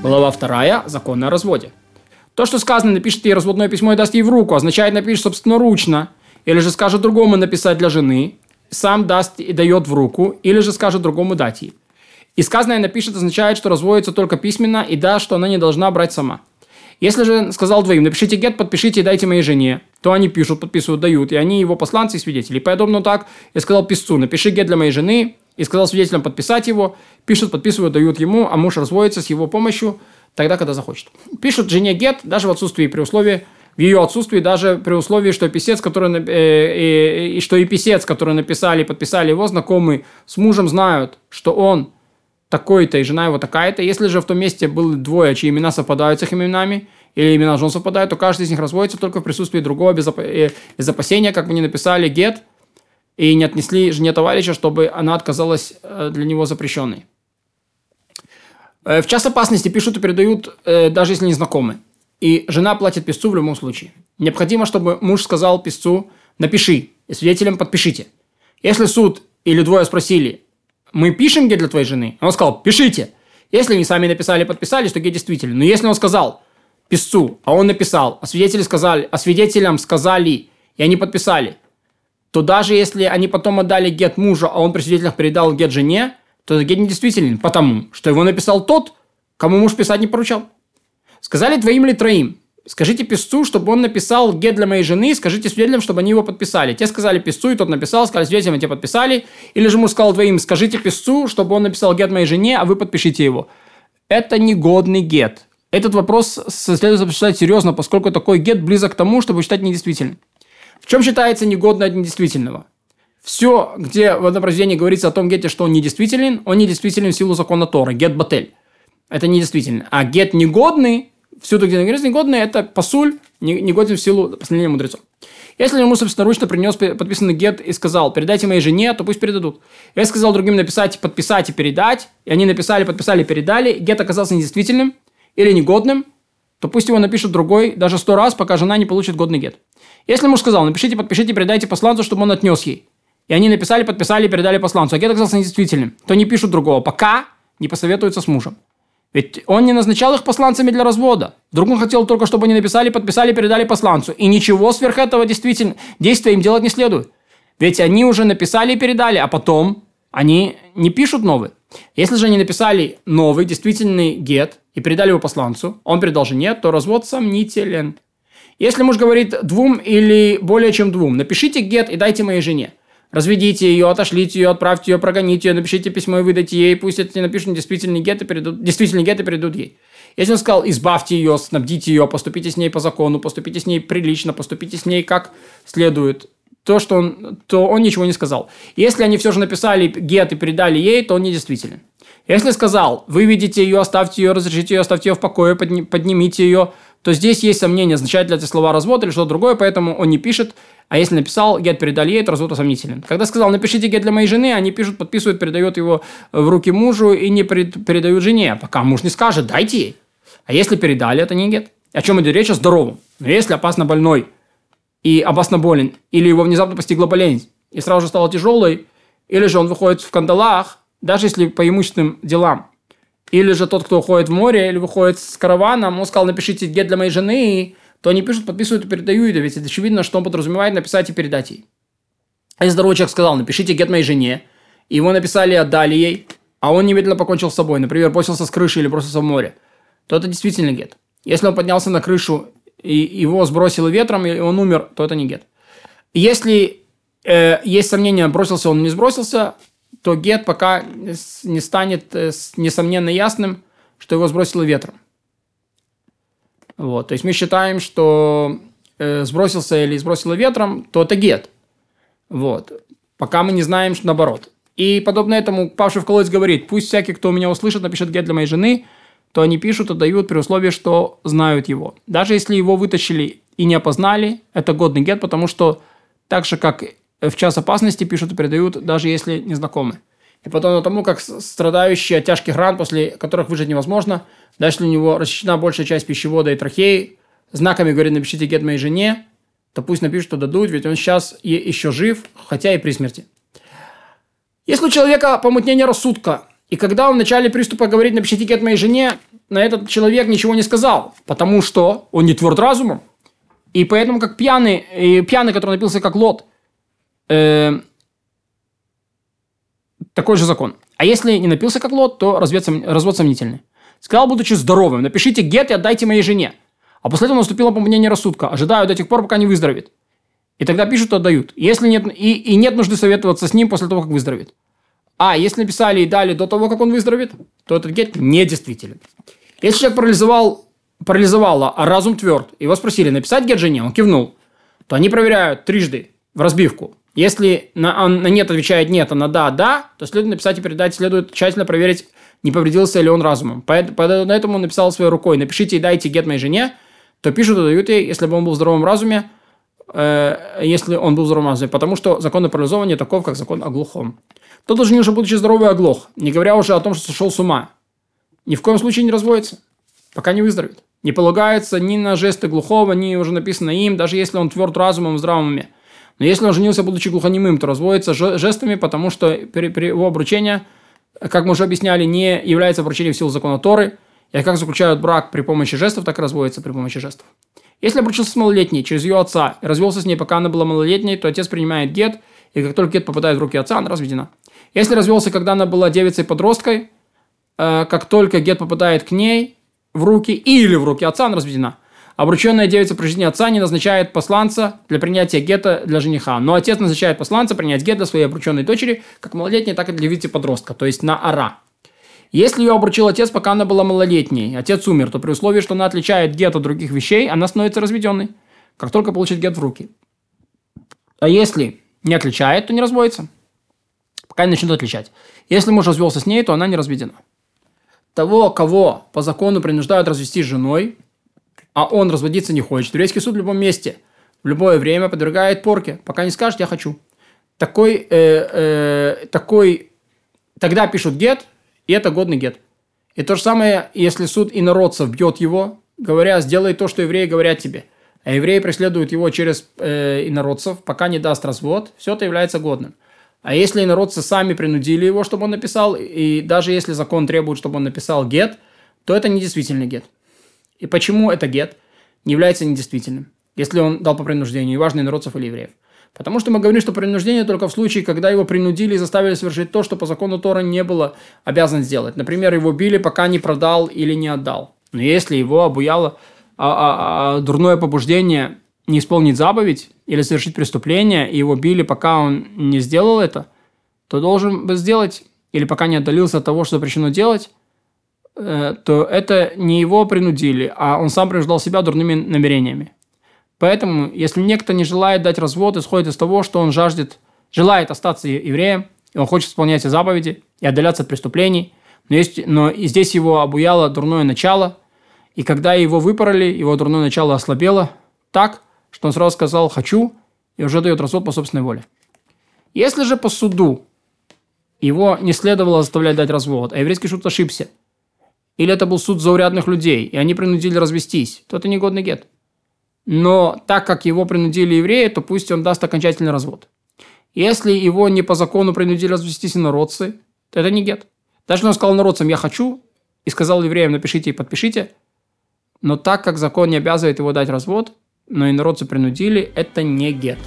Глава 2. Закон о разводе. То, что сказано, напишет ей разводное письмо и даст ей в руку, означает напишет собственноручно. Или же скажет другому написать для жены, сам даст и дает в руку, или же скажет другому дать ей. И сказанное напишет означает, что разводится только письменно и да, что она не должна брать сама. Если же сказал двоим, напишите гет, подпишите и дайте моей жене, то они пишут, подписывают, дают, и они его посланцы и свидетели. И подобно так я сказал писцу, напиши гет для моей жены, и сказал свидетелям подписать его, пишут, подписывают, дают ему, а муж разводится с его помощью тогда, когда захочет. Пишут жене гет даже в отсутствии при условии, в ее отсутствии даже при условии, что писец, который, э, э, и что и писец, который написали, подписали его знакомые с мужем, знают, что он такой-то и жена его такая-то. Если же в том месте было двое, чьи имена совпадают с их именами, или имена жен совпадают, то каждый из них разводится только в присутствии другого без, оп- э, из опасения, как бы не написали гет и не отнесли жене товарища, чтобы она отказалась э, для него запрещенной. Э, В час опасности пишут и передают, э, даже если не знакомы. И жена платит писцу в любом случае. Необходимо, чтобы муж сказал писцу «напиши» и свидетелям «подпишите». Если суд или двое спросили «мы пишем гет для твоей жены?» Он сказал «пишите». Если они сами написали подписали, что гет действительно. Но если он сказал писцу, а он написал, а свидетели сказали, а свидетелям сказали, и они подписали, то даже если они потом отдали гет мужу, а он при свидетелях передал гет жене, то гет недействителен, потому что его написал тот, кому муж писать не поручал. Сказали двоим или троим. Скажите писцу, чтобы он написал гет для моей жены, скажите свидетелям, чтобы они его подписали. Те сказали писцу, и тот написал, сказали свидетелям, и те подписали. Или же муж сказал двоим, скажите писцу, чтобы он написал гет моей жене, а вы подпишите его. Это негодный гет. Этот вопрос следует обсуждать серьезно, поскольку такой гет близок к тому, чтобы считать недействительным. В чем считается негодно от недействительного? Все, где в этом произведении говорится о том гете, что он недействителен, он недействителен в силу закона Тора, гет батель. Это недействительно. А гет негодный, всюду, где говорится негодный, это посуль, не- негоден в силу постановления мудрецов. Если ему собственноручно принес пи- подписанный гет и сказал, передайте моей жене, то пусть передадут. Я сказал другим написать, подписать и передать, и они написали, подписали, передали, гет оказался недействительным или негодным, то пусть его напишет другой даже сто раз, пока жена не получит годный гет. Если муж сказал, напишите, подпишите, передайте посланцу, чтобы он отнес ей. И они написали, подписали, передали посланцу, а гет оказался недействительным, то не пишут другого, пока не посоветуются с мужем. Ведь он не назначал их посланцами для развода. Вдруг он хотел только, чтобы они написали, подписали, передали посланцу. И ничего сверх этого действительно действия им делать не следует. Ведь они уже написали и передали, а потом они не пишут новый. Если же они написали новый, действительный гет и передали его посланцу, он передал жене, то развод сомнителен. Если муж говорит двум или более чем двум, напишите гет и дайте моей жене. Разведите ее, отошлите ее, отправьте ее, прогоните ее, напишите письмо и выдайте ей, пусть эти напишут действительный гет и передадут, действительный гет и передадут ей. Если он сказал, избавьте ее, снабдите ее, поступите с ней по закону, поступите с ней прилично, поступите с ней как следует, то, что он, то он ничего не сказал. Если они все же написали гет и передали ей, то он недействителен. Если сказал, выведите ее, оставьте ее, разрешите ее, оставьте ее в покое, подни- поднимите ее, то здесь есть сомнение, означает ли эти слова развод или что-то другое, поэтому он не пишет. А если написал гет передали ей, то развод сомнителен. Когда сказал, напишите гет для моей жены, они пишут, подписывают, передают его в руки мужу и не передают жене, пока муж не скажет, дайте ей. А если передали, это не гет. О чем идет речь? О здоровом. Но если опасно больной и опасно болен, или его внезапно постигла болезнь, и сразу же стала тяжелой, или же он выходит в кандалах, даже если по имущественным делам, или же тот, кто уходит в море, или выходит с караваном, он сказал, напишите гет для моей жены, то они пишут, подписывают и передают, ведь это очевидно, что он подразумевает написать и передать ей. А если здоровый человек сказал, напишите гет моей жене, и его написали и отдали ей, а он немедленно покончил с собой, например, бросился с крыши или бросился в море, то это действительно гет. Если он поднялся на крышу и его сбросило ветром, и он умер, то это не гет. Если э, есть сомнение, бросился он не сбросился, то гет пока не станет э, несомненно ясным, что его сбросило ветром. Вот, то есть мы считаем, что э, сбросился или сбросило ветром, то это гет. Вот. Пока мы не знаем, что наоборот. И подобно этому павший в колодец говорит, пусть всякий, кто меня услышит, напишет гет для моей жены, то они пишут и дают при условии, что знают его. Даже если его вытащили и не опознали, это годный гет, потому что так же, как в час опасности пишут и передают, даже если не знакомы. И потом тому, как страдающий от тяжких ран, после которых выжить невозможно, даже если у него рассечена большая часть пищевода и трахеи, знаками говорит, напишите гет моей жене, то пусть напишут, что дадут, ведь он сейчас еще жив, хотя и при смерти. Если у человека помутнение рассудка, и когда он в начале приступа говорит, напишите гет моей жене, на этот человек ничего не сказал, потому что он не тверд разумом. И поэтому, как пьяный, и пьяный, который напился как лот, э, такой же закон. А если не напился как лот, то развод, развод сомнительный. Сказал, будучи здоровым, напишите гет и отдайте моей жене. А после этого наступило помутнение рассудка. Ожидаю до тех пор, пока не выздоровеет. И тогда пишут, отдают. Если нет, и, и нет нужды советоваться с ним после того, как выздоровеет. А если написали и дали до того, как он выздоровеет, то этот гет недействителен. Если человек парализовал, парализовало, а разум тверд, его спросили написать гет жене, он кивнул, то они проверяют трижды в разбивку. Если на, он на нет отвечает нет, а на да, да, то следует написать и передать, следует тщательно проверить, не повредился ли он разумом. Поэтому он написал своей рукой, напишите и дайте гет моей жене, то пишут и дают ей, если бы он был в здоровом разуме, э, если он был разуме, потому что закон о парализовании таков, как закон о глухом. Тот женился, будучи здоровый, оглох, не говоря уже о том, что сошел с ума. Ни в коем случае не разводится, пока не выздоровеет. Не полагается ни на жесты глухого, ни уже написано им, даже если он тверд разумом в здравом уме. Но если он женился, будучи глухонемым, то разводится жестами, потому что при, при его обручение, как мы уже объясняли, не является обручением в силу закона Торы – и как заключают брак при помощи жестов, так и разводятся при помощи жестов. Если обручился с малолетней через ее отца и развелся с ней, пока она была малолетней, то отец принимает гет, и как только гет попадает в руки отца, она разведена. Если развелся, когда она была девицей-подросткой, э, как только гет попадает к ней в руки или в руки отца, она разведена. Обрученная девица при жизни отца не назначает посланца для принятия гета для жениха, но отец назначает посланца принять гет для своей обрученной дочери, как малолетней, так и для девицы-подростка, то есть на ара. Если ее обручил отец, пока она была малолетней, отец умер, то при условии, что она отличает гет от других вещей, она становится разведенной, как только получит гет в руки. А если не отличает, то не разводится, пока не начнет отличать. Если муж развелся с ней, то она не разведена. Того, кого по закону принуждают развести с женой, а он разводиться не хочет, еврейский суд в любом месте, в любое время подвергает порке, пока не скажет «я хочу». Такой, э, э, такой, тогда пишут гет, и это годный гет. И то же самое, если суд инородцев бьет его, говоря, сделай то, что евреи говорят тебе. А евреи преследуют его через э, инородцев, пока не даст развод, все это является годным. А если инородцы сами принудили его, чтобы он написал, и даже если закон требует, чтобы он написал гет, то это недействительный гет. И почему это гет не является недействительным, если он дал по принуждению, неважно, инородцев или евреев? Потому что мы говорим, что принуждение только в случае, когда его принудили и заставили совершить то, что по закону Тора не было обязан сделать. Например, его били, пока не продал или не отдал. Но если его обуяло а, а, а, дурное побуждение не исполнить заповедь или совершить преступление, и его били, пока он не сделал это, то должен бы сделать, или пока не отдалился от того, что запрещено делать, э, то это не его принудили, а он сам принуждал себя дурными намерениями. Поэтому, если некто не желает дать развод, исходит из того, что он жаждет, желает остаться евреем, и он хочет исполнять все заповеди и отдаляться от преступлений, но, есть, но и здесь его обуяло дурное начало, и когда его выпороли, его дурное начало ослабело так, что он сразу сказал «хочу», и уже дает развод по собственной воле. Если же по суду его не следовало заставлять дать развод, а еврейский суд ошибся, или это был суд заурядных людей, и они принудили развестись, то это негодный гет но так как его принудили евреи, то пусть он даст окончательный развод. Если его не по закону принудили развестись инородцы, то это не гет. Даже он сказал народцам «я хочу», и сказал евреям «напишите и подпишите», но так как закон не обязывает его дать развод, но инородцы принудили, это не гет.